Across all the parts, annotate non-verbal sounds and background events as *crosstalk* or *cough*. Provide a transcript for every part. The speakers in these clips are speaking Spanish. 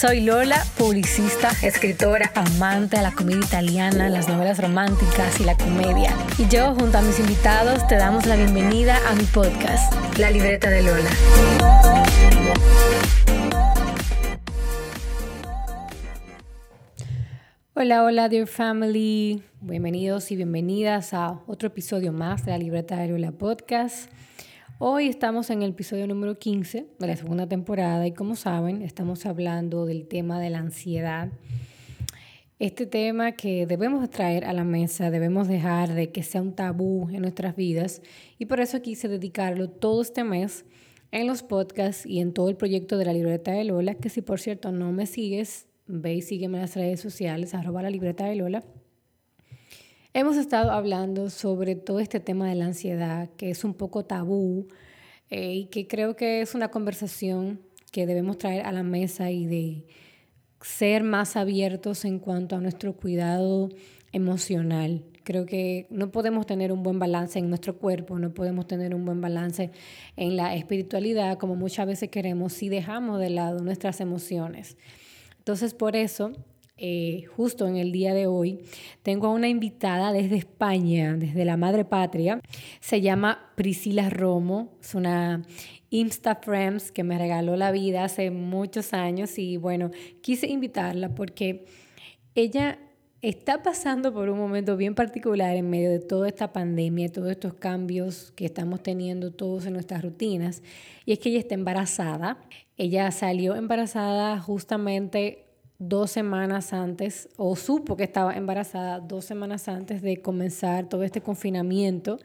Soy Lola, publicista, escritora, amante de la comedia italiana, las novelas románticas y la comedia. Y yo, junto a mis invitados, te damos la bienvenida a mi podcast, La Libreta de Lola. Hola, hola, dear family. Bienvenidos y bienvenidas a otro episodio más de La Libreta de Lola Podcast. Hoy estamos en el episodio número 15 de la segunda temporada y como saben estamos hablando del tema de la ansiedad. Este tema que debemos traer a la mesa, debemos dejar de que sea un tabú en nuestras vidas y por eso quise dedicarlo todo este mes en los podcasts y en todo el proyecto de la libreta de Lola, que si por cierto no me sigues, ve y sígueme en las redes sociales, arroba la libreta de Lola. Hemos estado hablando sobre todo este tema de la ansiedad, que es un poco tabú eh, y que creo que es una conversación que debemos traer a la mesa y de ser más abiertos en cuanto a nuestro cuidado emocional. Creo que no podemos tener un buen balance en nuestro cuerpo, no podemos tener un buen balance en la espiritualidad como muchas veces queremos si dejamos de lado nuestras emociones. Entonces, por eso eh, justo en el día de hoy, tengo a una invitada desde España, desde la madre patria. Se llama Priscila Romo, es una Instafriends que me regaló la vida hace muchos años y bueno, quise invitarla porque ella está pasando por un momento bien particular en medio de toda esta pandemia, todos estos cambios que estamos teniendo todos en nuestras rutinas, y es que ella está embarazada. Ella salió embarazada justamente dos semanas antes, o supo que estaba embarazada dos semanas antes de comenzar todo este confinamiento.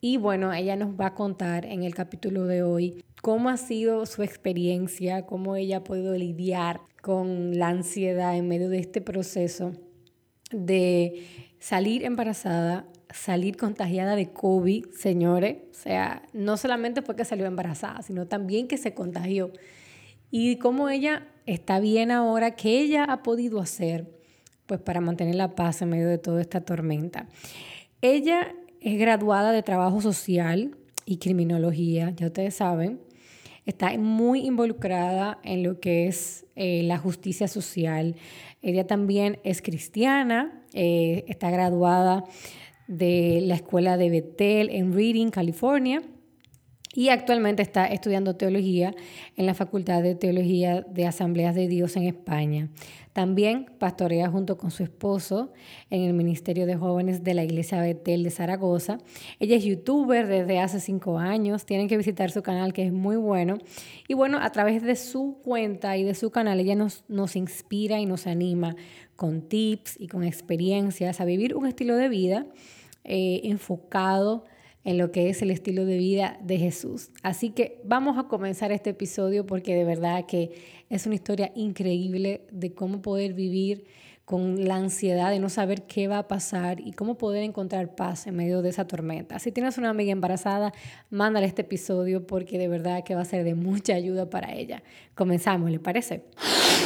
Y bueno, ella nos va a contar en el capítulo de hoy cómo ha sido su experiencia, cómo ella ha podido lidiar con la ansiedad en medio de este proceso de salir embarazada, salir contagiada de COVID, señores. O sea, no solamente fue que salió embarazada, sino también que se contagió. Y cómo ella está bien ahora, qué ella ha podido hacer pues para mantener la paz en medio de toda esta tormenta. Ella es graduada de trabajo social y criminología, ya ustedes saben. Está muy involucrada en lo que es eh, la justicia social. Ella también es cristiana, eh, está graduada de la escuela de Bethel en Reading, California y actualmente está estudiando teología en la Facultad de Teología de Asambleas de Dios en España. También pastorea junto con su esposo en el Ministerio de Jóvenes de la Iglesia Betel de Zaragoza. Ella es youtuber desde hace cinco años. Tienen que visitar su canal que es muy bueno. Y bueno, a través de su cuenta y de su canal, ella nos, nos inspira y nos anima con tips y con experiencias a vivir un estilo de vida eh, enfocado en lo que es el estilo de vida de Jesús. Así que vamos a comenzar este episodio porque de verdad que es una historia increíble de cómo poder vivir con la ansiedad de no saber qué va a pasar y cómo poder encontrar paz en medio de esa tormenta. Si tienes una amiga embarazada, mándale este episodio porque de verdad que va a ser de mucha ayuda para ella. Comenzamos, ¿le parece?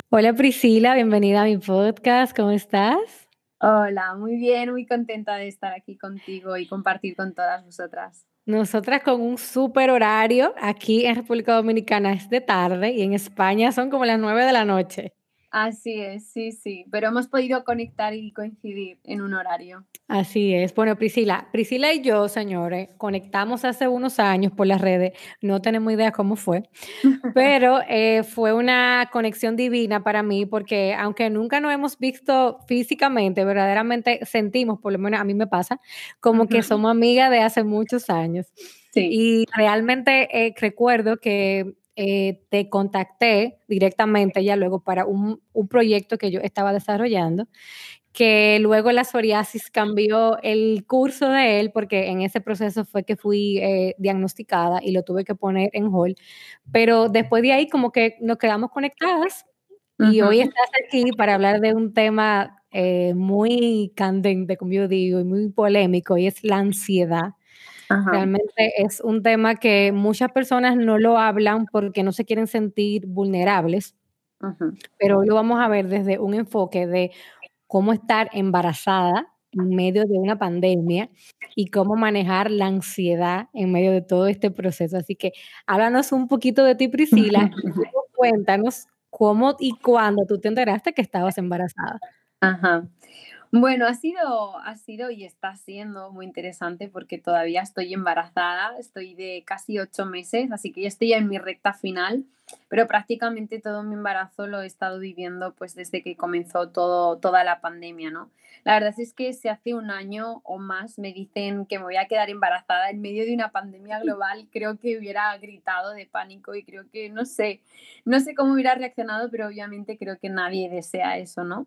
Hola Priscila, bienvenida a mi podcast, ¿cómo estás? Hola, muy bien, muy contenta de estar aquí contigo y compartir con todas vosotras. Nosotras con un súper horario, aquí en República Dominicana es de tarde y en España son como las nueve de la noche. Así es, sí, sí, pero hemos podido conectar y coincidir en un horario. Así es. Bueno, Priscila, Priscila y yo, señores, conectamos hace unos años por las redes, no tenemos idea cómo fue, *laughs* pero eh, fue una conexión divina para mí porque aunque nunca nos hemos visto físicamente, verdaderamente sentimos, por lo menos a mí me pasa, como que somos amigas de hace muchos años. Sí. Y realmente eh, recuerdo que eh, te contacté directamente ya luego para un, un, proyecto que yo estaba desarrollando, que luego la psoriasis cambió el curso de él, porque en ese proceso fue que fui eh, diagnosticada y lo tuve que poner en hold, pero después de ahí como que nos quedamos conectadas y hoy estás aquí para hablar de un tema eh, muy candente, como yo digo, y muy polémico, y es la ansiedad. Realmente es un tema que muchas personas no lo hablan porque no se quieren sentir vulnerables, pero hoy lo vamos a ver desde un enfoque de cómo estar embarazada en medio de una pandemia y cómo manejar la ansiedad en medio de todo este proceso. Así que háblanos un poquito de ti, Priscila, y *laughs* cuéntanos cómo y cuándo tú te enteraste que estabas embarazada. Ajá. Bueno, ha sido, ha sido y está siendo muy interesante porque todavía estoy embarazada, estoy de casi ocho meses, así que ya estoy en mi recta final, pero prácticamente todo mi embarazo lo he estado viviendo pues desde que comenzó todo, toda la pandemia, ¿no? La verdad es que si hace un año o más me dicen que me voy a quedar embarazada en medio de una pandemia *laughs* global, creo que hubiera gritado de pánico y creo que no sé, no sé cómo hubiera reaccionado, pero obviamente creo que nadie desea eso, ¿no?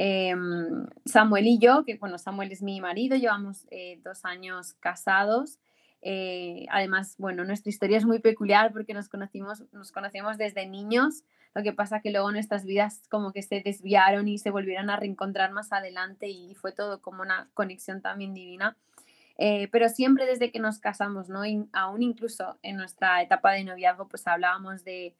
Em, Samuel y yo, que bueno, Samuel es mi marido, llevamos eh, dos años casados. Eh, además, bueno, nuestra historia es muy peculiar porque nos conocimos, nos conocemos desde niños. Lo que pasa que luego nuestras vidas como que se desviaron y se volvieron a reencontrar más adelante y fue todo como una conexión también divina. Eh, pero siempre desde que nos casamos, ¿no? Aún incluso en nuestra etapa de noviazgo, pues hablábamos de,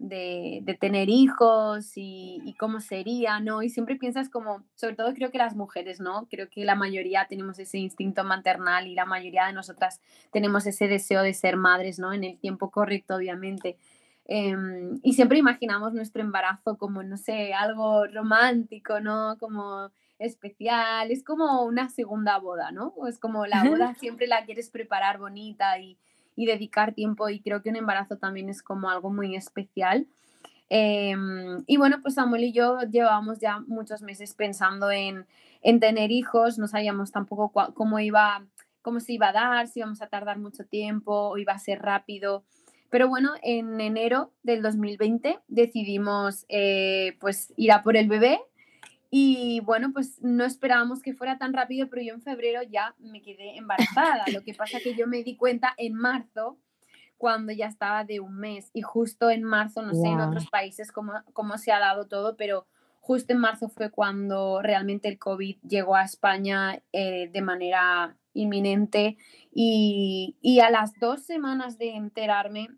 de, tener hijos y, cómo sería, ¿no? Y siempre piensas como, sobre todo creo que las mujeres, ¿no? Creo que la mayoría tenemos ese instinto maternal y la mayoría de nosotras tenemos ese deseo de ser madres, ¿no? En el tiempo correcto, obviamente. Em, y siempre imaginamos nuestro embarazo como, no sé, algo romántico, ¿no? Como especial, es como una segunda boda, ¿no? Es como la boda siempre la quieres preparar bonita y, y dedicar tiempo y creo que un embarazo también es como algo muy especial. Em, y bueno, pues Samuel y yo llevábamos ya muchos meses pensando en, en tener hijos, no sabíamos tampoco cómo iba, cómo se iba a dar, si íbamos a tardar mucho tiempo o iba a ser rápido. Pero bueno, en enero del 2020 decidimos eh, pues ir a por el bebé y bueno, pues no esperábamos que fuera tan rápido, pero yo en febrero ya me quedé embarazada. Lo que pasa que yo me di cuenta en marzo, cuando ya estaba de un mes. Y justo en marzo, no sé en otros países cómo, cómo se ha dado todo, pero justo en marzo fue cuando realmente el COVID llegó a España eh, de manera inminente. Y, y a las dos semanas de enterarme,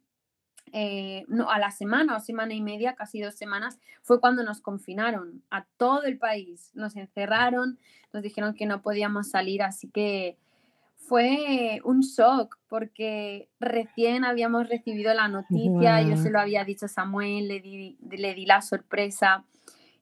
eh, no, a la semana o semana y media, casi dos semanas, fue cuando nos confinaron a todo el país. Nos encerraron, nos dijeron que no podíamos salir, así que fue un shock porque recién habíamos recibido la noticia, yo se lo había dicho a Samuel, le di, le di la sorpresa.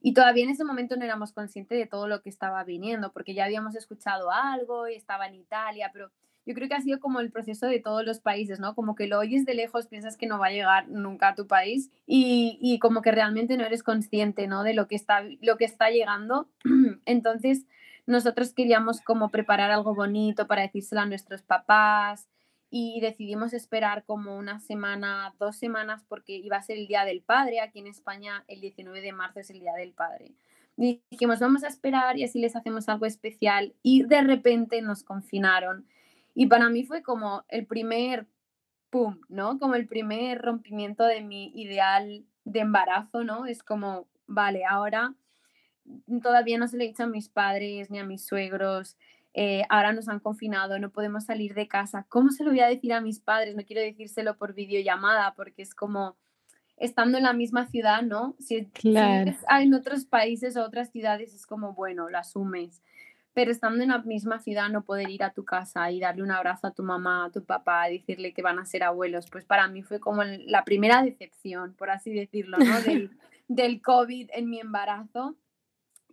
Y todavía en ese momento no éramos conscientes de todo lo que estaba viniendo, porque ya habíamos escuchado algo y estaba en Italia, pero yo creo que ha sido como el proceso de todos los países, ¿no? Como que lo oyes de lejos, piensas que no va a llegar nunca a tu país y, y como que realmente no eres consciente, ¿no? De lo que está, lo que está llegando. *clears throat* Entonces, nosotros queríamos como preparar algo bonito para decírselo a nuestros papás y decidimos esperar como una semana, dos semanas, porque iba a ser el Día del Padre. Aquí en España el 19 de marzo es el Día del Padre. Dijimos, vamos a esperar y así les hacemos algo especial. Y de repente nos confinaron y para mí fue como el primer, pum, ¿no? Como el primer rompimiento de mi ideal de embarazo, ¿no? Es como, vale, ahora todavía no se le he dicho a mis padres ni a mis suegros, eh, ahora nos han confinado, no podemos salir de casa. ¿Cómo se lo voy a decir a mis padres? No quiero decírselo por videollamada porque es como estando en la misma ciudad, ¿no? Si, claro. si en otros países o otras ciudades es como, bueno, lo asumes pero estando en la misma ciudad no poder ir a tu casa y darle un abrazo a tu mamá, a tu papá, decirle que van a ser abuelos, pues para mí fue como la primera decepción, por así decirlo, ¿no? *laughs* Del, del COVID en mi embarazo.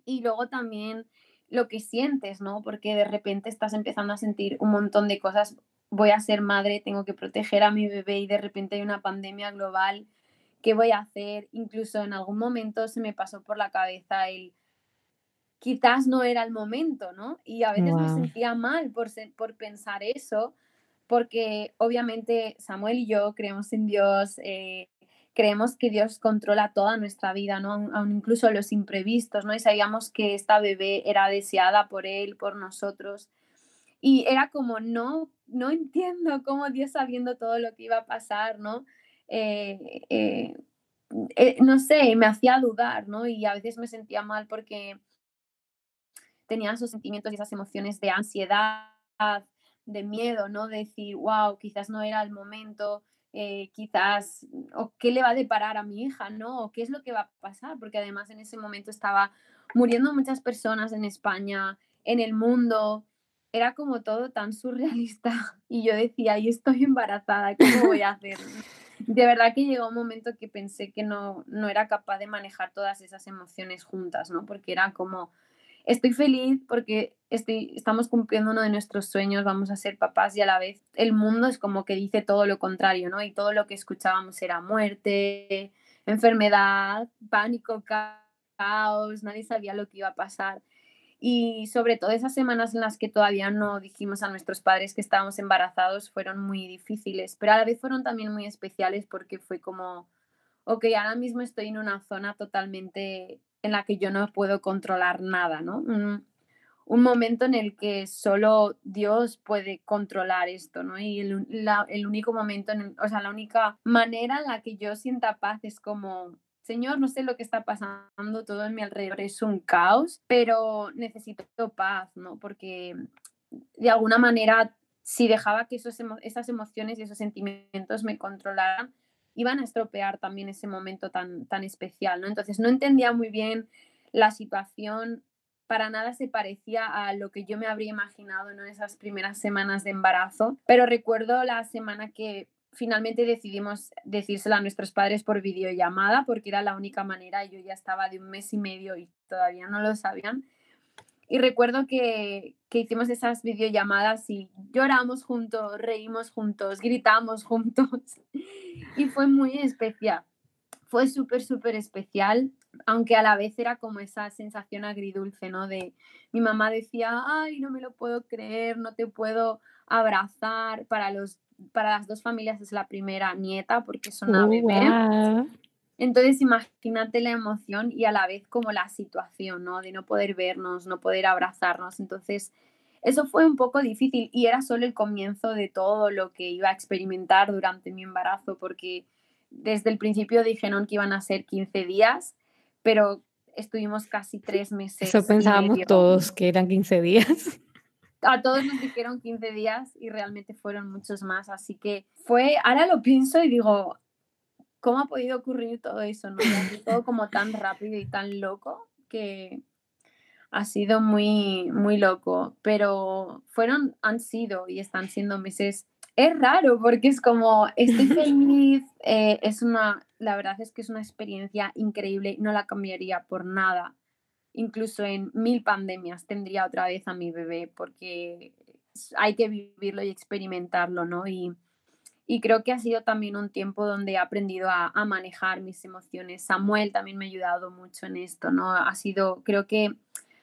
Y luego también lo que sientes, ¿no? Porque de repente estás empezando a sentir un montón de cosas. Voy a ser madre, tengo que proteger a mi bebé y de repente hay una pandemia global. ¿Qué voy a hacer? Incluso en algún momento se me pasó por la cabeza el quizás no era el momento, ¿no? Y a veces me sentía mal por, por pensar eso, porque obviamente Samuel y yo creemos en Dios, eh, creemos que Dios controla toda nuestra vida, ¿no? Aún, incluso los imprevistos, ¿no? Y sabíamos que esta bebé era deseada por Él, por nosotros. Y era como, no, no entiendo cómo Dios sabiendo todo lo que iba a pasar, ¿no? Eh, eh, no sé, me hacía dudar, ¿no? Y a veces me sentía mal porque tenía esos sentimientos y esas emociones de ansiedad, de miedo, ¿no? De decir, wow, quizás no era el momento, eh, quizás, o qué le va a deparar a mi hija, ¿no? O qué es lo que va a pasar, porque además en ese momento estaba muriendo muchas personas en España, en el mundo, era como todo tan surrealista *laughs* y yo decía, y estoy embarazada, ¿cómo voy a hacer? De verdad que llegó un momento que pensé que no, no era capaz de manejar todas esas emociones juntas, ¿no? Porque era como, estoy feliz porque estamos cumpliendo uno de nuestros sueños, vamos a ser papás y a la vez el mundo es como que dice todo lo contrario, ¿no? Y todo lo que escuchábamos era muerte, enfermedad, pánico, caos, nadie sabía lo que iba a pasar. Y sobre todo esas semanas en las que todavía no dijimos a nuestros padres que estábamos embarazados fueron muy difíciles, pero a la vez fueron también muy especiales porque fue como, ok, ahora mismo estoy en una zona totalmente en la que yo no puedo controlar nada, ¿no? Un, momento en el que solo Dios puede controlar esto, ¿no? Y el, el único momento, en o sea, la única manera en la que yo sienta paz es como Señor, no sé lo que está pasando, todo en mi alrededor es un caos, pero necesito paz, ¿no? Porque de alguna manera, si dejaba que esos, esas emociones y esos sentimientos me controlaran, iban a estropear también ese momento tan, tan especial, ¿no? Entonces no entendía muy bien la situación, para nada se parecía a lo que yo me habría imaginado en esas primeras semanas de embarazo, pero recuerdo la semana que finalmente decidimos decírselo a nuestros padres por videollamada porque era la única manera. Yo ya estaba de un mes y medio y todavía no lo sabían. Y recuerdo que, que hicimos esas videollamadas y lloramos juntos, reímos juntos, gritamos juntos. *laughs* Y fue muy especial. Fue súper, súper especial, aunque a la vez era como esa sensación agridulce, ¿no? De mi mamá decía, ay, no me lo puedo creer, no te puedo abrazar. Para los para las dos familias es la primera nieta porque es una bebé. Entonces imagínate la emoción y a la vez como la situación, ¿no? De no poder vernos, no poder abrazarnos. Entonces eso fue un poco difícil y era solo el comienzo de todo lo que iba a experimentar durante mi embarazo porque desde el principio dijeron que iban a ser 15 días, pero estuvimos casi tres meses. Eso pensábamos todos que eran 15 días *laughs* a todos nos dijeron 15 días y realmente fueron muchos más. Así que fue, ahora lo pienso y digo, ¿cómo ha podido ocurrir todo eso? ¿no? todo como tan rápido y tan loco que ha sido muy, muy loco. Pero fueron, han sido y están siendo meses. Es raro porque es como, estoy *laughs* feliz, eh, es una, la verdad es que es una experiencia increíble, no la cambiaría por nada incluso en mil pandemias tendría otra vez a mi bebé porque hay que vivirlo y experimentarlo, ¿no? Y, y creo que ha sido también un tiempo donde he aprendido a, manejar mis emociones. Samuel también me ha ayudado mucho en esto, ¿no? Ha sido, creo que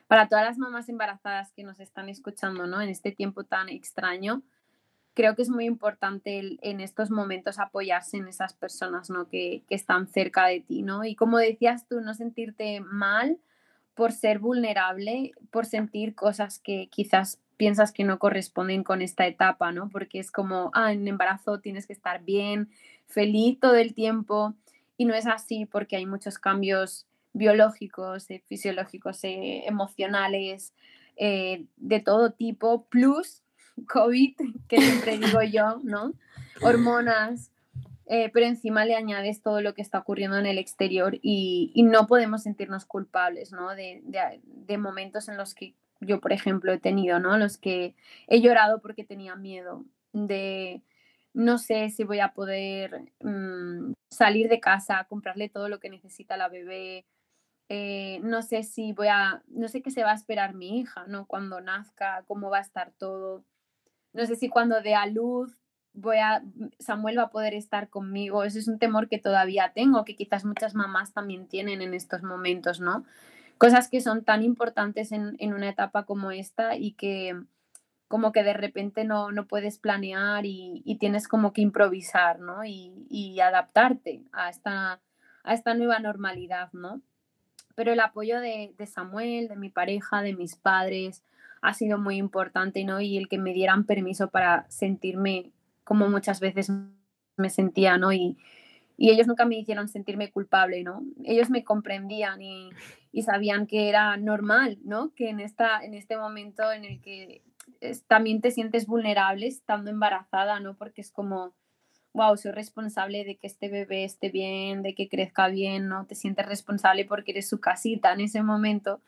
para todas las mamás embarazadas que nos están escuchando, ¿no? En este tiempo tan extraño, creo que es muy importante en estos momentos apoyarse en esas personas, ¿no? Que, que están cerca de ti, ¿no? Y como decías tú, no sentirte mal por ser vulnerable, por sentir cosas que quizás piensas que no corresponden con esta etapa, ¿no? Porque es como, ah, en embarazo tienes que estar bien, feliz todo el tiempo, y no es así porque hay muchos cambios biológicos, eh, fisiológicos, eh, emocionales, eh, de todo tipo, plus *laughs* COVID, que siempre digo *laughs* yo, ¿no? Hormonas, eh, pero encima le añades todo lo que está ocurriendo en el exterior y, no podemos sentirnos culpables, ¿no? De, momentos en los que yo, por ejemplo, he tenido, ¿no? Los que he llorado porque tenía miedo de no sé si voy a poder mm, salir de casa, comprarle todo lo que necesita la bebé, eh, no sé si voy a, no sé qué se va a esperar mi hija, ¿no? Cuando nazca, cómo va a estar todo. No sé si cuando dé a luz voy a, Samuel va a poder estar conmigo. Ese es un temor que todavía tengo, que quizás muchas mamás también tienen en estos momentos, ¿no? Cosas que son tan importantes en, una etapa como esta y que como que de repente no, no puedes planear y, tienes como que improvisar, ¿no? Y, adaptarte a esta, a esta nueva normalidad, ¿no? Pero el apoyo de, de Samuel, de mi pareja, de mis padres, ha sido muy importante, ¿no? Y el que me dieran permiso para sentirme como muchas veces me sentía, ¿no? Y, y ellos nunca me hicieron sentirme culpable, ¿no? Ellos me comprendían y, y sabían que era normal, ¿no? Que en, esta, en este momento en el que también te sientes vulnerable estando embarazada, ¿no? Porque es como, wow, soy responsable de que este bebé esté bien, de que crezca bien, ¿no? Te sientes responsable porque eres su casita en ese momento.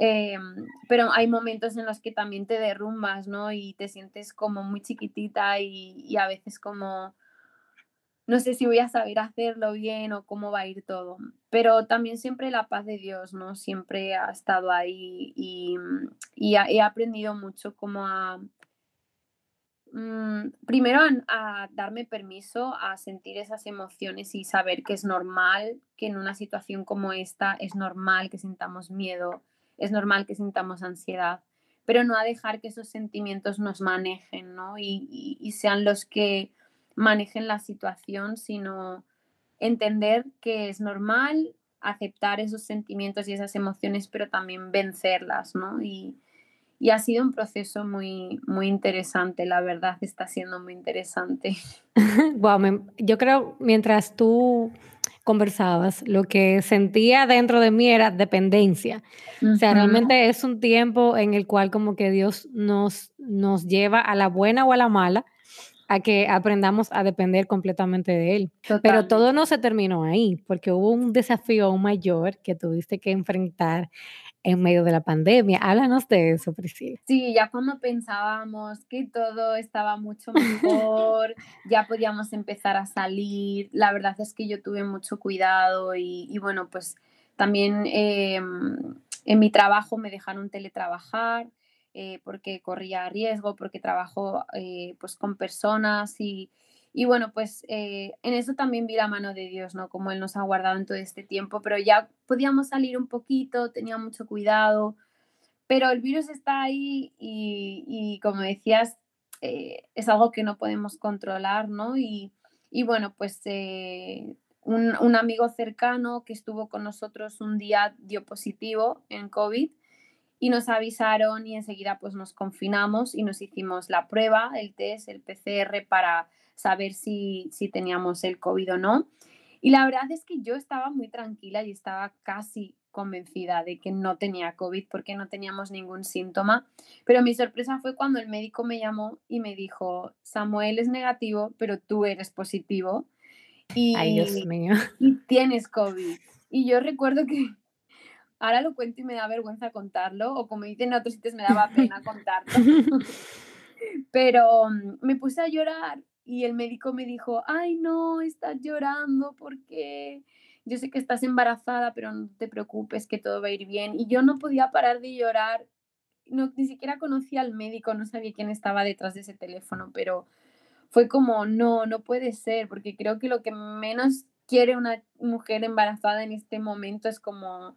Em, pero hay momentos en los que también te derrumbas, ¿no? Y te sientes como muy chiquitita y, y a veces como no sé si voy a saber hacerlo bien o cómo va a ir todo, pero también siempre la paz de Dios, ¿no? Siempre ha estado ahí y, y he aprendido mucho como a, mm, primero a, darme permiso a sentir esas emociones y saber que es normal, que en una situación como esta es normal que sintamos miedo, es normal que sintamos ansiedad, pero no a dejar que esos sentimientos nos manejen, ¿no? y sean los que manejen la situación, sino entender que es normal aceptar esos sentimientos y esas emociones, pero también vencerlas, ¿no? Y, ha sido un proceso muy, muy interesante, la verdad, está siendo muy interesante. *laughs* *laughs* wow, yo creo, mientras tú conversabas, lo que sentía dentro de mí era dependencia. O sea, realmente es un tiempo en el cual como que Dios nos, nos lleva a la buena o a la mala, a que aprendamos a depender completamente de él. Pero todo no se terminó ahí, porque hubo un desafío aún mayor que tuviste que enfrentar en medio de la pandemia. Háblanos de eso, Priscila. Sí, ya cuando pensábamos que todo estaba mucho mejor, *laughs* ya podíamos empezar a salir, la verdad es que yo tuve mucho cuidado y, bueno, pues también em, en mi trabajo me dejaron teletrabajar eh, porque corría riesgo, porque trabajo eh, pues con personas y, y bueno, pues eh, en eso también vi la mano de Dios, ¿no? Como Él nos ha guardado en todo este tiempo, pero ya podíamos salir un poquito, tenía mucho cuidado, pero el virus está ahí y, y como decías, es algo que no podemos controlar, ¿no? Y, y bueno, pues un, un, amigo cercano que estuvo con nosotros un día dio positivo en COVID y nos avisaron y enseguida pues nos confinamos y nos hicimos la prueba, el test, el PCR para saber si, si teníamos el COVID o no. Y la verdad es que yo estaba muy tranquila y estaba casi convencida de que no tenía COVID porque no teníamos ningún síntoma. Pero mi sorpresa fue cuando el médico me llamó y me dijo, Samuel es negativo, pero tú eres positivo. Y, Ay, Dios mío. Y tienes COVID. Y yo recuerdo que Ahora lo cuento y me da vergüenza contarlo, o como dicen en otros sitios, me daba pena *laughs* contarlo. Pero mm, me puse a llorar y el médico me dijo, ay no, estás llorando porque yo sé que estás embarazada, pero no te preocupes, que todo va a ir bien. Y yo no podía parar de llorar, no, ni siquiera conocía al médico, no sabía quién estaba detrás de ese teléfono, pero fue como, no, no puede ser, porque creo que lo que menos quiere una mujer embarazada en este momento es como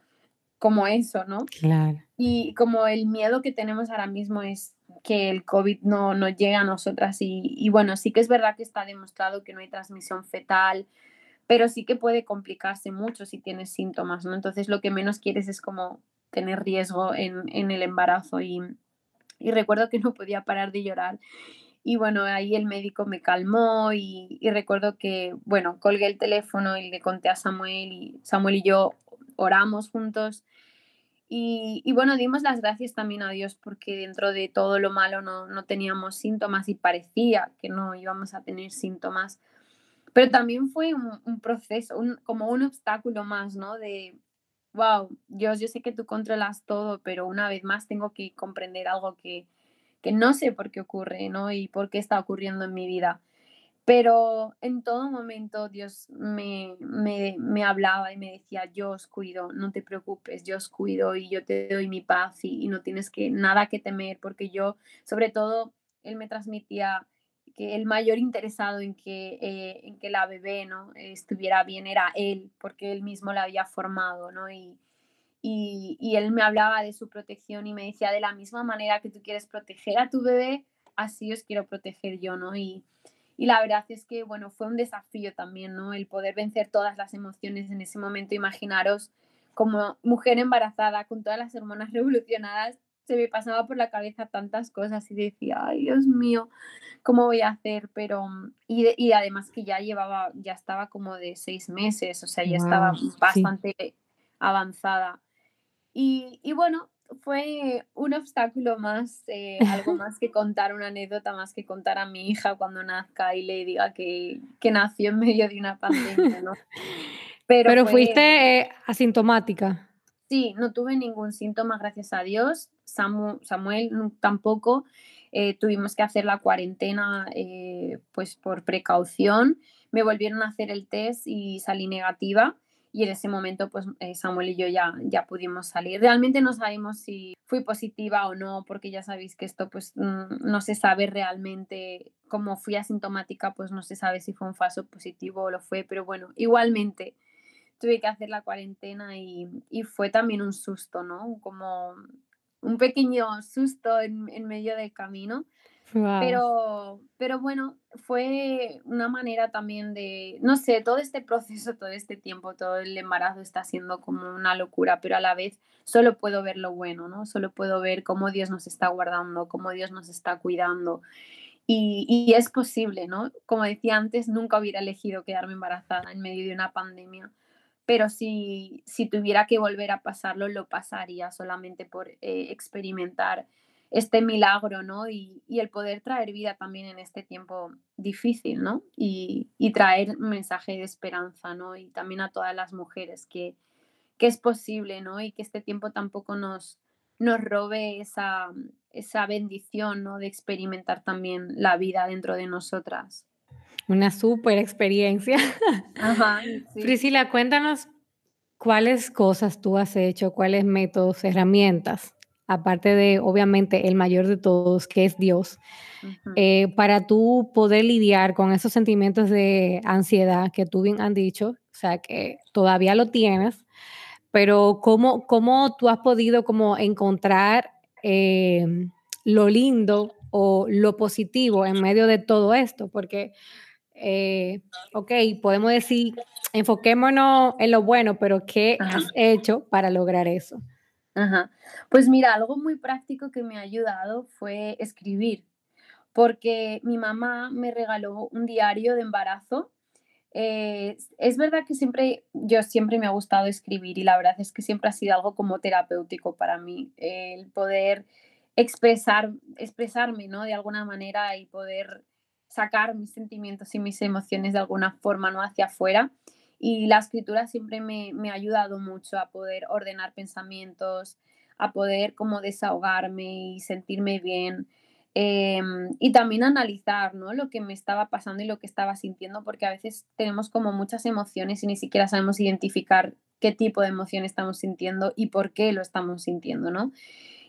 como eso, ¿no? Claro. Y como el miedo que tenemos ahora mismo es que el COVID no, no llegue a nosotras y, y, bueno, sí que es verdad que está demostrado que no hay transmisión fetal, pero sí que puede complicarse mucho si tienes síntomas, ¿no? Entonces lo que menos quieres es como tener riesgo en, en el embarazo y, y, recuerdo que no podía parar de llorar. Y bueno, ahí el médico me calmó y, y recuerdo que, bueno, colgué el teléfono y le conté a Samuel y Samuel y yo oramos juntos y, bueno, dimos las gracias también a Dios porque dentro de todo lo malo no, teníamos síntomas y parecía que no íbamos a tener síntomas. Pero también fue un, proceso, como un obstáculo más, ¿no? De, wow, Dios, yo sé que tú controlas todo, pero una vez más tengo que comprender algo que, que no sé por qué ocurre, ¿no? Y por qué está ocurriendo en mi vida. Pero en todo momento Dios me, me, hablaba y me decía, yo os cuido, no te preocupes, yo os cuido y yo te doy mi paz y, no tienes que, nada que temer, porque yo, sobre todo, Él me transmitía que el mayor interesado en que, eh, en que la bebé ¿no? estuviera bien era Él, porque Él mismo la había formado, ¿no? Y, y, y Él me hablaba de su protección y me decía, de la misma manera que tú quieres proteger a tu bebé, así os quiero proteger yo, ¿no? Y, y la verdad es que, bueno, fue un desafío también, ¿no? El poder vencer todas las emociones en ese momento. Imaginaros como mujer embarazada con todas las hormonas revolucionadas se me pasaba por la cabeza tantas cosas y decía, ay Dios mío, ¿cómo voy a hacer? Pero, y, y además que ya llevaba, ya estaba como de seis meses, o sea, ya estaba bastante avanzada. Y, y, bueno, fue un obstáculo más, eh, algo *laughs* más que contar una anécdota, más que contar a mi hija cuando nazca y le diga que, que nació en medio de una pandemia, ¿no? Pero, fuiste eh, asintomática. Sí, no tuve ningún síntoma, gracias a Dios. Samuel tampoco. Eh, tuvimos que hacer la cuarentena eh, pues por precaución. Me volvieron a hacer el test y salí negativa y en ese momento pues Samuel y yo ya, ya pudimos salir. Realmente no sabemos si fui positiva o no, porque ya sabéis que esto pues mm, no se sabe realmente, como fui asintomática pues no se sabe si fue un falso positivo o lo fue, pero bueno, igualmente tuve que hacer la cuarentena y, fue también un susto, ¿no? Como un pequeño susto en, medio del camino. Pero, pero bueno, fue una manera también de, no sé, todo este proceso, todo este tiempo, todo el embarazo está siendo como una locura, pero a la vez solo puedo ver lo bueno, ¿no? Solo puedo ver cómo Dios nos está guardando, cómo Dios nos está cuidando. Y, y es posible, ¿no? Como decía antes, nunca hubiera elegido quedarme embarazada en medio de una pandemia pero si, si tuviera que volver a pasarlo, lo pasaría solamente por eh, experimentar este milagro, ¿no? Y, y, el poder traer vida también en este tiempo difícil, ¿no? Y, y, traer mensaje de esperanza, ¿no? Y también a todas las mujeres que, que es posible, ¿no? Y que este tiempo tampoco nos, nos robe esa, esa bendición, ¿no? De experimentar también la vida dentro de nosotras. Una súper experiencia. *laughs* Ajá, *laughs* Priscila, cuéntanos cuáles cosas tú has hecho, cuáles métodos, herramientas, aparte de, obviamente, el mayor de todos, que es Dios, eh, para tú poder lidiar con esos sentimientos de ansiedad que tú bien han dicho, o sea, que todavía lo tienes, pero cómo, cómo tú has podido como encontrar eh, lo lindo o lo positivo en medio de todo esto, porque eh, ok, podemos decir, enfoquémonos en lo bueno, pero ¿qué has hecho para lograr eso? Ajá. Pues mira, algo muy práctico que me ha ayudado fue escribir, porque mi mamá me regaló un diario de embarazo. Eh, es verdad que siempre, yo siempre me ha gustado escribir y la verdad es que siempre ha sido algo como terapéutico para mí, el poder expresar, expresarme, ¿no? De alguna manera y poder sacar mis sentimientos y mis emociones de alguna forma, ¿no? Hacia afuera. Y la escritura siempre me, me ha ayudado mucho a poder ordenar pensamientos, a poder como desahogarme y sentirme bien. Em, y también analizar ¿no? lo que me estaba pasando y lo que estaba sintiendo, porque a veces tenemos como muchas emociones y ni siquiera sabemos identificar qué tipo de emoción estamos sintiendo y por qué lo estamos sintiendo, ¿no?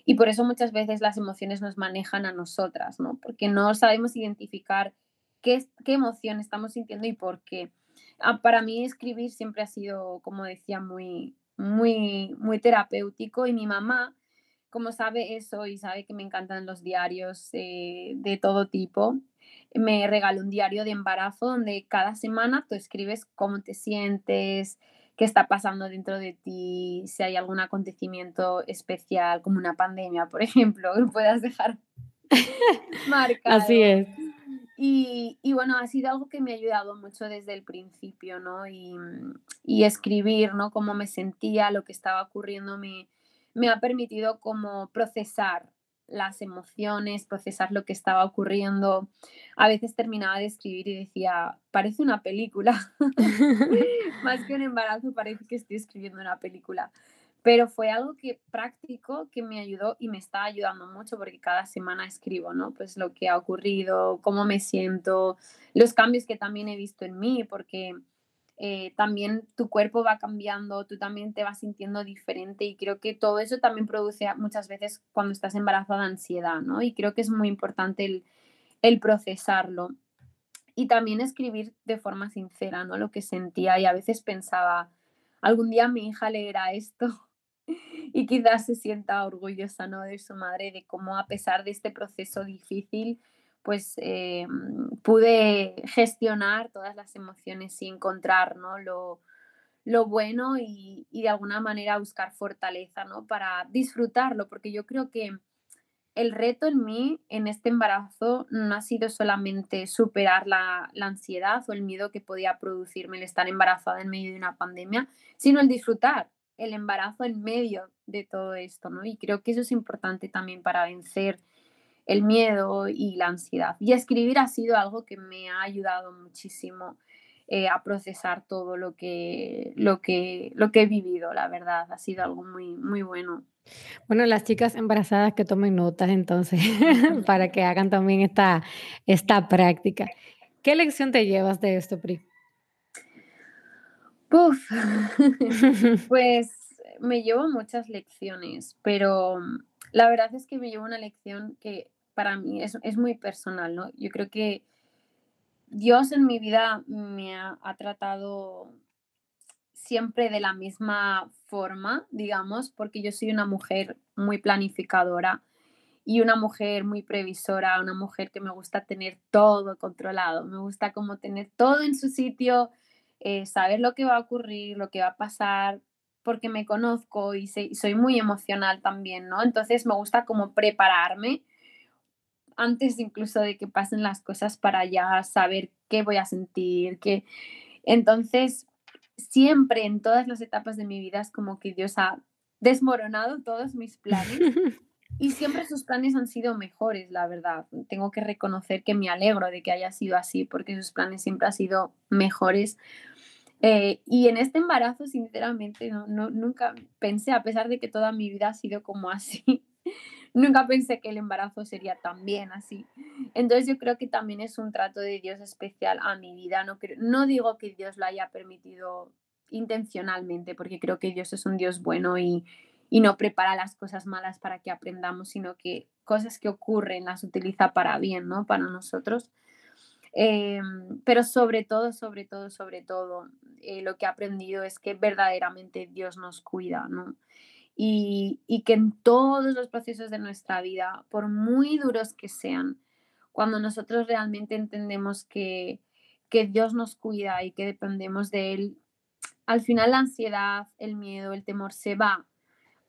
Y por eso muchas veces las emociones nos manejan a nosotras, ¿no? Porque no sabemos identificar qué, qué emoción estamos sintiendo y por qué. Ah, para mí escribir siempre ha sido, como decía, muy, muy, muy terapéutico y mi mamá, como sabe eso y sabe que me encantan los diarios eh, de todo tipo, me regaló un diario de embarazo donde cada semana tú escribes cómo te sientes, qué está pasando dentro de ti, si hay algún acontecimiento especial, como una pandemia, por *laughs* ejemplo, que puedas dejar *laughs* marcado. Así es. Y, y, bueno, ha sido algo que me ha ayudado mucho desde el principio, ¿no? Y, y escribir, ¿no? Cómo me sentía, lo que estaba ocurriendo, me, me ha permitido como procesar las emociones, procesar lo que estaba ocurriendo. A veces terminaba de escribir y decía, parece una película. *laughs* *laughs* Más que un embarazo, parece que estoy escribiendo una película. Pero fue algo que práctico que me ayudó y me está ayudando mucho porque cada semana escribo, ¿no? Pues lo que ha ocurrido, cómo me siento, los cambios que también he visto en mí, porque eh, también tu cuerpo va cambiando, tú también te vas sintiendo diferente y creo que todo eso también produce muchas veces cuando estás embarazada ansiedad, ¿no? Y creo que es muy importante el, el procesarlo y también escribir de forma sincera, ¿no? Lo que sentía y a veces pensaba, algún día mi hija leerá esto y quizás se sienta orgullosa, ¿no? De su madre, de cómo a pesar de este proceso difícil, pues eh, pude gestionar todas las emociones y encontrar ¿no? lo, lo bueno y, y, de alguna manera buscar fortaleza, ¿no? Para disfrutarlo, porque yo creo que el reto en mí, en este embarazo, no ha sido solamente superar la, la, ansiedad o el miedo que podía producirme el estar embarazada en medio de una pandemia, sino el disfrutar el embarazo en medio de todo esto, ¿no? Y creo que eso es importante también para vencer el miedo y la ansiedad. Y escribir ha sido algo que me ha ayudado muchísimo eh, a procesar todo lo que, lo, que, lo que he vivido, la verdad. Ha sido algo muy, muy bueno. Bueno, las chicas embarazadas que tomen notas entonces *laughs* para que hagan también esta, esta práctica. ¿Qué lección te llevas de esto, Pri? Uf, *laughs* *laughs* pues me llevo muchas lecciones, pero la verdad es que me llevo una lección que para mí es, es muy personal, ¿no? Yo creo que Dios en mi vida me ha, ha, tratado siempre de la misma forma, digamos, porque yo soy una mujer muy planificadora y una mujer muy previsora, una mujer que me gusta tener todo controlado, me gusta como tener todo en su sitio, eh, saber lo que va a ocurrir, lo que va a pasar, porque me conozco y, se, y soy muy emocional también, ¿no? Entonces me gusta como prepararme antes incluso de que pasen las cosas para ya saber qué voy a sentir, qué... Entonces, siempre en todas las etapas de mi vida es como que Dios ha desmoronado todos mis planes *laughs* y siempre sus planes han sido mejores, la verdad. Tengo que reconocer que me alegro de que haya sido así porque sus planes siempre han sido mejores. Eh, y en este embarazo, sinceramente, no, no, nunca pensé, a pesar de que toda mi vida ha sido como así, *laughs* nunca pensé que el embarazo sería tan bien así. Entonces yo creo que también es un trato de Dios especial a mi vida. No, no digo que Dios lo haya permitido intencionalmente, porque creo que Dios es un Dios bueno y, y no prepara las cosas malas para que aprendamos, sino que cosas que ocurren las utiliza para bien, ¿no? Para nosotros. Eh, pero sobre todo, sobre todo, sobre todo, eh, lo que he aprendido es que verdaderamente Dios nos cuida, ¿no? y, y que en todos los procesos de nuestra vida, por muy duros que sean, cuando nosotros realmente entendemos que, que Dios nos cuida y que dependemos de Él, al final la ansiedad, el miedo, el temor se va.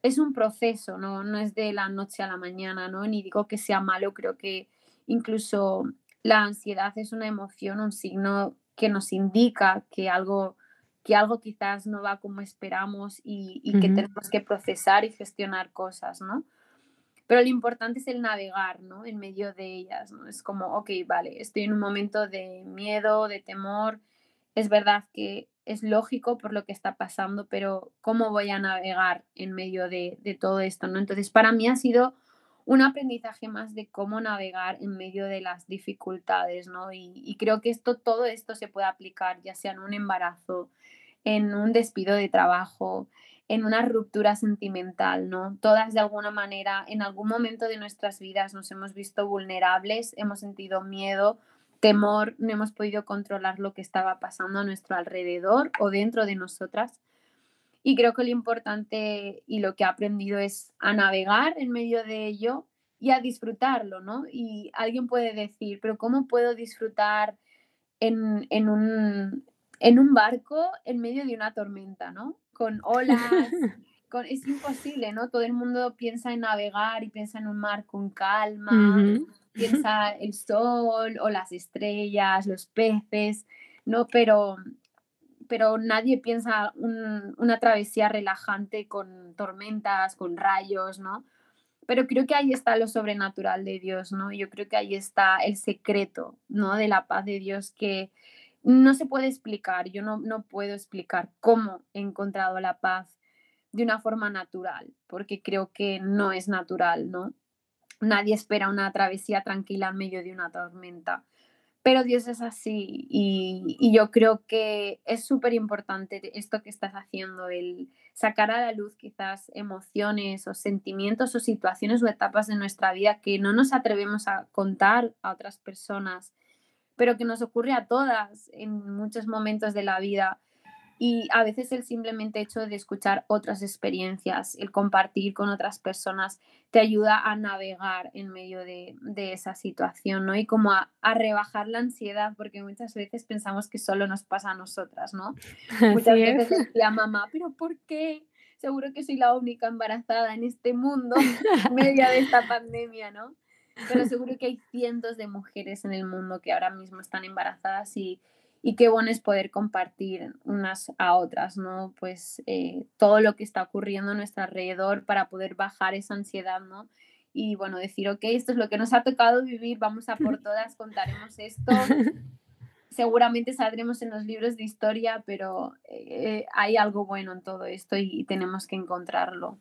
Es un proceso, ¿no? No es de la noche a la mañana, ¿no? Ni digo que sea malo, creo que incluso la ansiedad es una emoción, un signo que nos indica que algo que algo quizás no va como esperamos y, y que uh -huh. tenemos que procesar y gestionar cosas, ¿no? Pero lo importante es el navegar, ¿no? En medio de ellas, ¿no? Es como, ok, vale, estoy en un momento de miedo, de temor, es verdad que es lógico por lo que está pasando, pero ¿cómo voy a navegar en medio de, de todo esto, ¿no? Entonces, para mí ha sido un aprendizaje más de cómo navegar en medio de las dificultades, ¿no? Y, creo que esto, todo esto se puede aplicar, ya sea en un embarazo, en un despido de trabajo, en una ruptura sentimental, ¿no? Todas de alguna manera, en algún momento de nuestras vidas nos hemos visto vulnerables, hemos sentido miedo, temor, no hemos podido controlar lo que estaba pasando a nuestro alrededor o dentro de nosotras. Y creo que lo importante y lo que he aprendido es a navegar en medio de ello y a disfrutarlo, ¿no? Y alguien puede decir, pero ¿cómo puedo disfrutar en, en, un, en un barco en medio de una tormenta, ¿no? Con olas, *laughs* con, es imposible, ¿no? Todo el mundo piensa en navegar y piensa en un mar con calma, uh -huh. piensa el sol o las estrellas, los peces, ¿no? Pero pero nadie piensa un, una travesía relajante con tormentas, con rayos, ¿no? Pero creo que ahí está lo sobrenatural de Dios, ¿no? Yo creo que ahí está el secreto, ¿no? De la paz de Dios que no se puede explicar. Yo no, no puedo explicar cómo he encontrado la paz de una forma natural, porque creo que no es natural, ¿no? Nadie espera una travesía tranquila en medio de una tormenta pero Dios es así y, yo creo que es súper importante esto que estás haciendo, el sacar a la luz quizás emociones o sentimientos o situaciones o etapas de nuestra vida que no nos atrevemos a contar a otras personas, pero que nos ocurre a todas en muchos momentos de la vida. Y a veces el simplemente hecho de escuchar otras experiencias, el compartir con otras personas, te ayuda a navegar en medio de, esa situación, ¿no? Y como a, rebajar la ansiedad, porque muchas veces pensamos que solo nos pasa a nosotras, ¿no? *laughs* Muchas veces decía mamá, pero ¿por qué? Seguro que soy la única embarazada en este mundo, en medio de esta pandemia, ¿no? Pero seguro que hay cientos de mujeres en el mundo que ahora mismo están embarazadas y y qué bueno es poder compartir unas a otras, ¿no? Pues eh, todo lo que está ocurriendo a nuestro alrededor para poder bajar esa ansiedad, ¿no? Y bueno, decir, ok, esto es lo que nos ha tocado vivir, vamos a por *laughs* todas, contaremos esto. Seguramente saldremos en los libros de historia, pero eh, hay algo bueno en todo esto y tenemos que encontrarlo.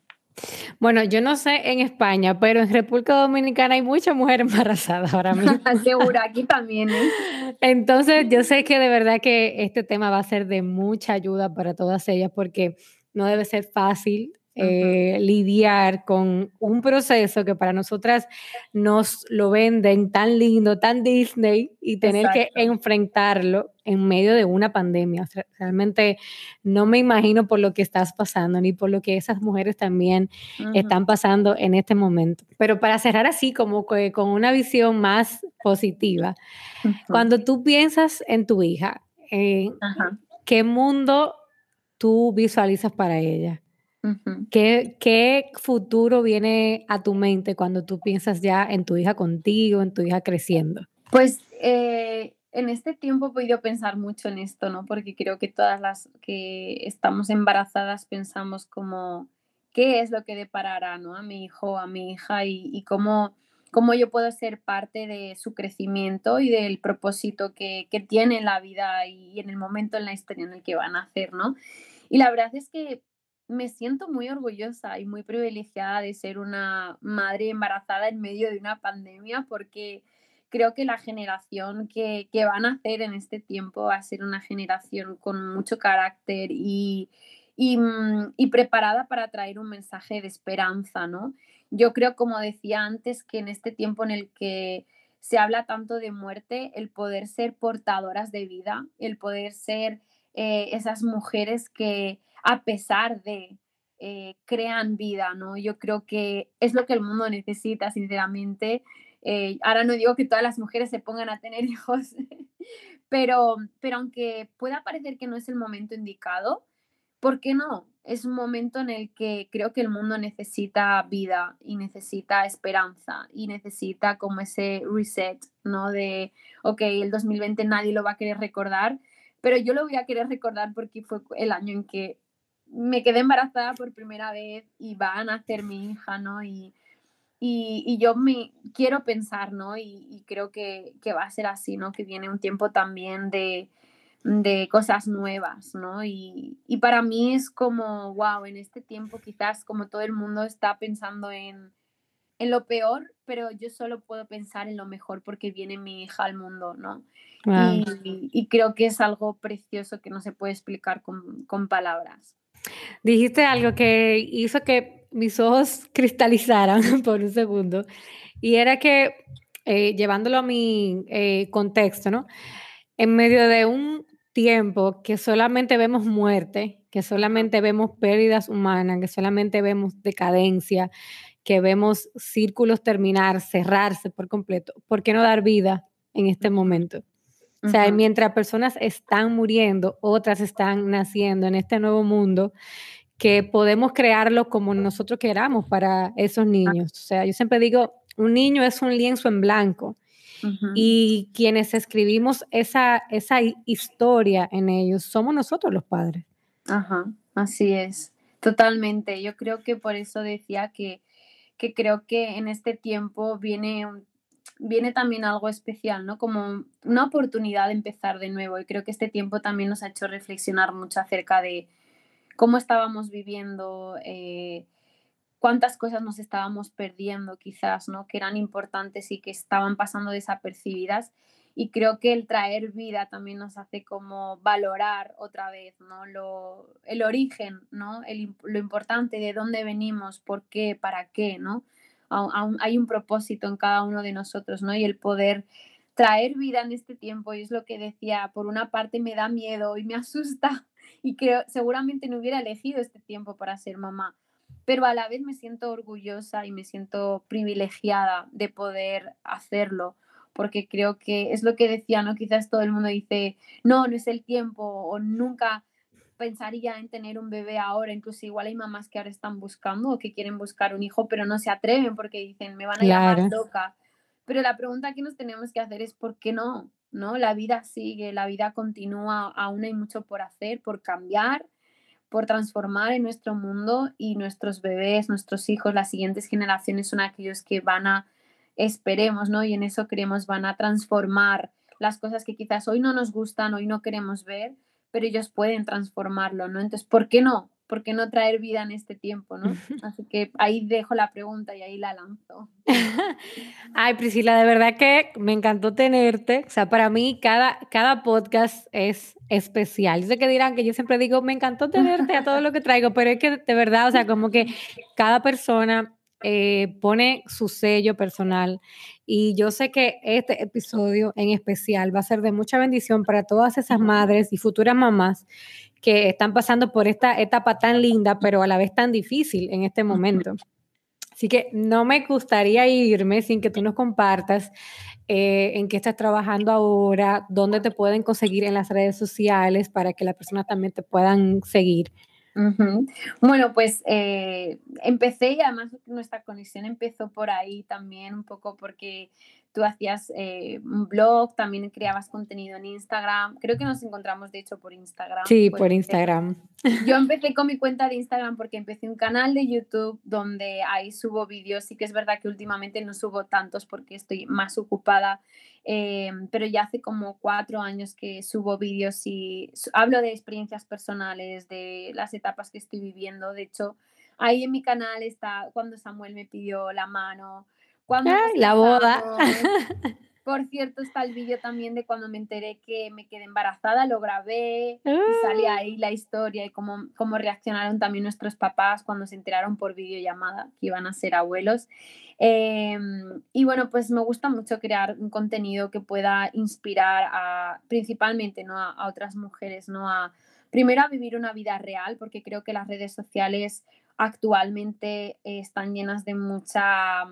Bueno, yo no sé en España, pero en República Dominicana hay muchas mujeres embarazadas ahora *laughs* mismo. Seguro, aquí también. ¿eh? Entonces, yo sé que de verdad que este tema va a ser de mucha ayuda para todas ellas porque no debe ser fácil eh, lidiar con un proceso que para nosotras nos lo venden tan lindo, tan Disney, y tener que enfrentarlo en medio de una pandemia. realmente no me imagino por lo que estás pasando, ni por lo que esas mujeres también están pasando en este momento. Pero para cerrar así, como con una visión más positiva, cuando tú piensas en tu hija, eh, ¿qué mundo tú visualizas para ella? ¿Qué, futuro viene a tu mente cuando tú piensas ya en tu hija contigo, en tu hija creciendo? Pues eh, en este tiempo he podido pensar mucho en esto, ¿no? Porque creo que todas las que estamos embarazadas pensamos como, ¿qué es lo que deparará, ¿no? A mi hijo, a mi hija y, cómo, cómo yo puedo ser parte de su crecimiento y del propósito que, que tiene en la vida y en el momento en la historia en el que van a hacer, ¿no? Y la verdad es que me siento muy orgullosa y muy privilegiada de ser una madre embarazada en medio de una pandemia porque creo que la generación que, van a nacer en este tiempo va a ser una generación con mucho carácter y, mm, y, preparada para traer un mensaje de esperanza, ¿no? Yo creo, como decía antes, que en este tiempo en el que se habla tanto de muerte, el poder ser portadoras de vida, el poder ser eh, esas mujeres que a pesar de eh, crean vida, ¿no? Yo creo que es lo que el mundo necesita, sinceramente. Eh, ahora no digo que todas las mujeres se pongan a tener *laughs* hijos, pero, pero aunque pueda parecer que no es el momento indicado, ¿por qué no? Es un momento en el que creo que el mundo necesita vida y necesita esperanza y necesita como ese reset, ¿no? De, ok, el 2020 nadie lo va a querer recordar, pero yo lo voy a querer recordar porque fue el año en que me quedé embarazada por primera vez y va a nacer mi hija, ¿no? Y, y, yo me quiero pensar, ¿no? Y, creo que, que, va a ser así, ¿no? Que viene un tiempo también de, de cosas nuevas, ¿no? Y, y, para mí es como, wow, en este tiempo quizás como todo el mundo está pensando en, en lo peor, pero yo solo puedo pensar en lo mejor porque viene mi hija al mundo, ¿no? Y, y, creo que es algo precioso que no se puede explicar con, con palabras. Dijiste algo que hizo que mis ojos *laughs* cristalizaran *laughs* por un segundo y era que, eh, llevándolo a mi eh, contexto, ¿no? En medio de un tiempo que solamente vemos muerte, que solamente vemos pérdidas humanas, que solamente vemos decadencia, que vemos círculos terminar, cerrarse por completo, ¿por qué no dar vida en este momento? O sea, mientras personas están muriendo, otras están naciendo en este nuevo mundo que podemos crearlo como nosotros queramos para esos niños. O sea, yo siempre digo, un niño es un lienzo en blanco y quienes escribimos esa, esa historia en ellos somos nosotros los padres. Ajá, así es, totalmente. Yo creo que por eso decía que, que creo que en este tiempo viene un viene también algo especial, ¿no? Como una oportunidad de empezar de nuevo. Y creo que este tiempo también nos ha hecho reflexionar mucho acerca de cómo estábamos viviendo, eh, cuántas cosas nos estábamos perdiendo quizás, ¿no? Que eran importantes y que estaban pasando desapercibidas. Y creo que el traer vida también nos hace como valorar otra vez, ¿no? Lo, el origen, ¿no? El, lo importante de dónde venimos, por qué, para qué, ¿no? Hay un propósito en cada uno de nosotros, ¿no? Y el poder traer vida en este tiempo y es lo que decía, por una parte me da miedo y me *laughs* asusta y creo seguramente no hubiera elegido este tiempo para ser mamá, pero a la vez me siento orgullosa y me siento privilegiada de poder hacerlo porque creo que es lo que decía, ¿no? Quizás todo el mundo dice, no, no es el tiempo o nunca pensaría en tener un bebé ahora, incluso igual hay mamás que ahora están buscando o que quieren buscar un hijo, pero no se atreven porque dicen, me van a llamar loca. Pero la pregunta que nos tenemos que hacer es, ¿por qué no? ¿No? La vida sigue, la vida continúa, aún hay mucho por hacer, por cambiar, por transformar en nuestro mundo y nuestros bebés, nuestros hijos, las siguientes generaciones son aquellos que van a esperemos, ¿no? Y en eso creemos van a transformar las cosas que quizás hoy no nos gustan, hoy no queremos ver, pero ellos pueden transformarlo, ¿no? Entonces, ¿por qué no? ¿Por qué no traer vida en este tiempo, no? Así que ahí dejo la pregunta y ahí la lanzo. *laughs* Ay, Priscila, de verdad que me encantó tenerte. O sea, para mí cada, cada podcast es especial. Yo sé que dirán que yo siempre digo, me encantó tenerte a todo lo que traigo, pero es que de verdad, o sea, como que cada persona eh, pone su sello personal y yo sé que este episodio en especial va a ser de mucha bendición para todas esas madres y futuras mamás que están pasando por esta etapa tan linda, pero a la vez tan difícil en este momento. Así que no me gustaría irme sin que tú nos compartas eh, en qué estás trabajando ahora, dónde te pueden conseguir en las redes sociales para que las personas también te puedan seguir. Bueno, pues eh, empecé y además nuestra conexión empezó por ahí también, un poco porque tú hacías eh, un blog, también creabas contenido en Instagram. Creo que nos encontramos de hecho por Instagram. Sí, por Instagram. Yo *laughs* empecé con mi cuenta de Instagram porque empecé un canal de YouTube donde ahí subo vídeos. Sí que es verdad que últimamente no subo tantos porque estoy más ocupada, eh, pero ya hace como cuatro años que subo vídeos y hablo de experiencias personales, de las etapas que estoy viviendo. De hecho, ahí en mi canal está cuando Samuel me pidió la mano cuando la boda. *laughs* Por cierto, está el vídeo también de cuando me enteré que me quedé embarazada, lo grabé y sale ah. ahí la historia y cómo, cómo reaccionaron también nuestros papás cuando se enteraron por videollamada que iban a ser abuelos. Em, y bueno, pues me gusta mucho crear un contenido que pueda inspirar a, principalmente ¿no? a, a otras mujeres, ¿no? A, primero a vivir una vida real, porque creo que las redes sociales actualmente están llenas de mucha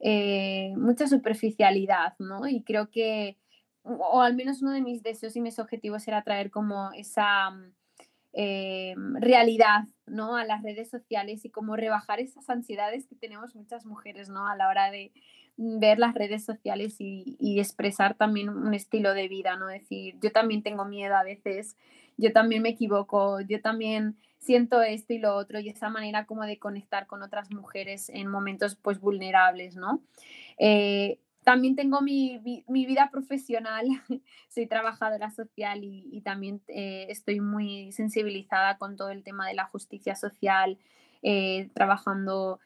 eh, mucha superficialidad, ¿no? Y creo que, o al menos uno de mis deseos y mis objetivos era traer como esa mm, eh, realidad, ¿no? A las redes sociales y como rebajar esas ansiedades que tenemos muchas mujeres, ¿no? A la hora de ver las redes sociales y, y expresar también un estilo de vida, ¿no? Decir, yo también tengo miedo a veces, yo también me equivoco, yo también siento esto y lo otro y esa manera como de conectar con otras mujeres en momentos pues vulnerables, ¿no? Eh, también tengo mi, vida profesional, *laughs* soy trabajadora social y, también eh, estoy muy sensibilizada con todo el tema de la justicia social, eh, trabajando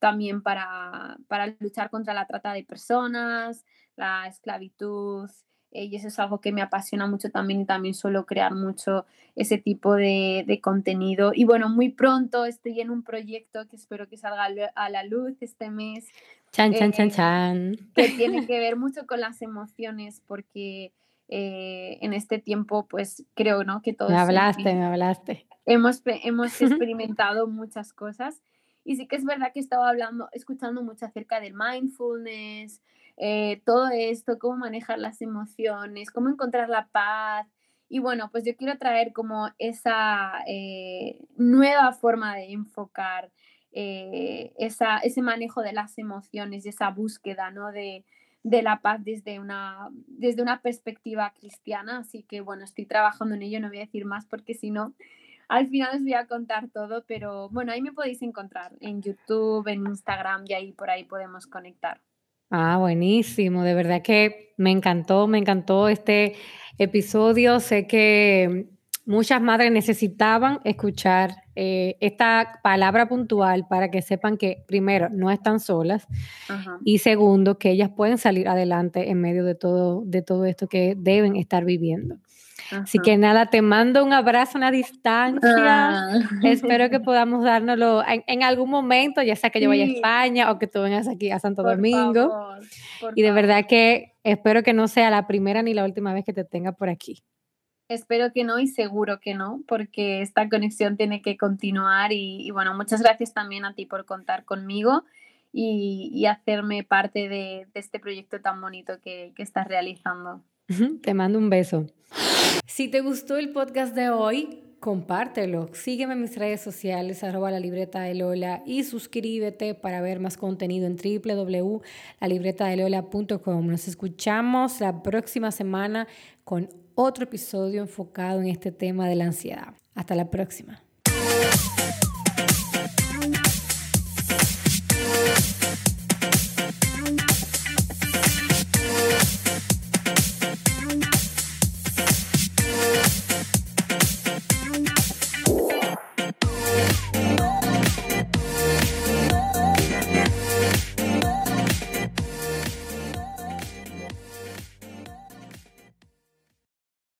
también para, para luchar contra la trata de personas, la esclavitud, eh, y eso es algo que me apasiona mucho también y también suelo crear mucho ese tipo de, de, contenido. Y bueno, muy pronto estoy en un proyecto que espero que salga a la luz este mes. Chan, chan, chan, eh, chan. Que tiene *laughs* que ver mucho con las emociones porque eh, en este tiempo pues creo, ¿no? Que todos... Me hablaste, me hablaste. Hemos, hemos *laughs* experimentado muchas cosas. Y sí que es verdad que estaba hablando, escuchando mucho acerca del mindfulness, eh, todo esto, cómo manejar las emociones, cómo encontrar la paz. Y bueno, pues yo quiero traer como esa eh, nueva forma de enfocar eh, esa, ese manejo de las emociones y esa búsqueda ¿no? de, de la paz desde una, desde una perspectiva cristiana. Así que bueno, estoy trabajando en ello, no voy a decir más porque si no, al final os voy a contar todo, pero bueno, ahí me podéis encontrar en YouTube, en Instagram y ahí por ahí podemos conectar. Ah, buenísimo. De verdad que me encantó, me encantó este episodio. Sé que muchas madres necesitaban escuchar eh, esta palabra puntual para que sepan que, primero, no están solas y segundo, que ellas pueden salir adelante en medio de todo, de todo esto que deben estar viviendo. Así que nada, te mando un abrazo a una distancia. Ah. Espero que *laughs* podamos dárnoslo en, algún momento, ya sea que yo vaya a España o que tú vengas aquí a Santo Domingo. y de verdad que espero que no sea la primera ni la última vez que te tenga por aquí. Espero que no y seguro que no, porque esta conexión tiene que continuar y, bueno, muchas gracias también a ti por contar conmigo y, hacerme parte de, este proyecto tan bonito que, que estás realizando. Te mando un beso. Si te gustó el podcast de hoy, compártelo. Sígueme en mis redes sociales, arroba la libreta de Lola y suscríbete para ver más contenido en www.lalibretadelola.com. Nos escuchamos la próxima semana con otro episodio enfocado en este tema de la ansiedad. Hasta la próxima.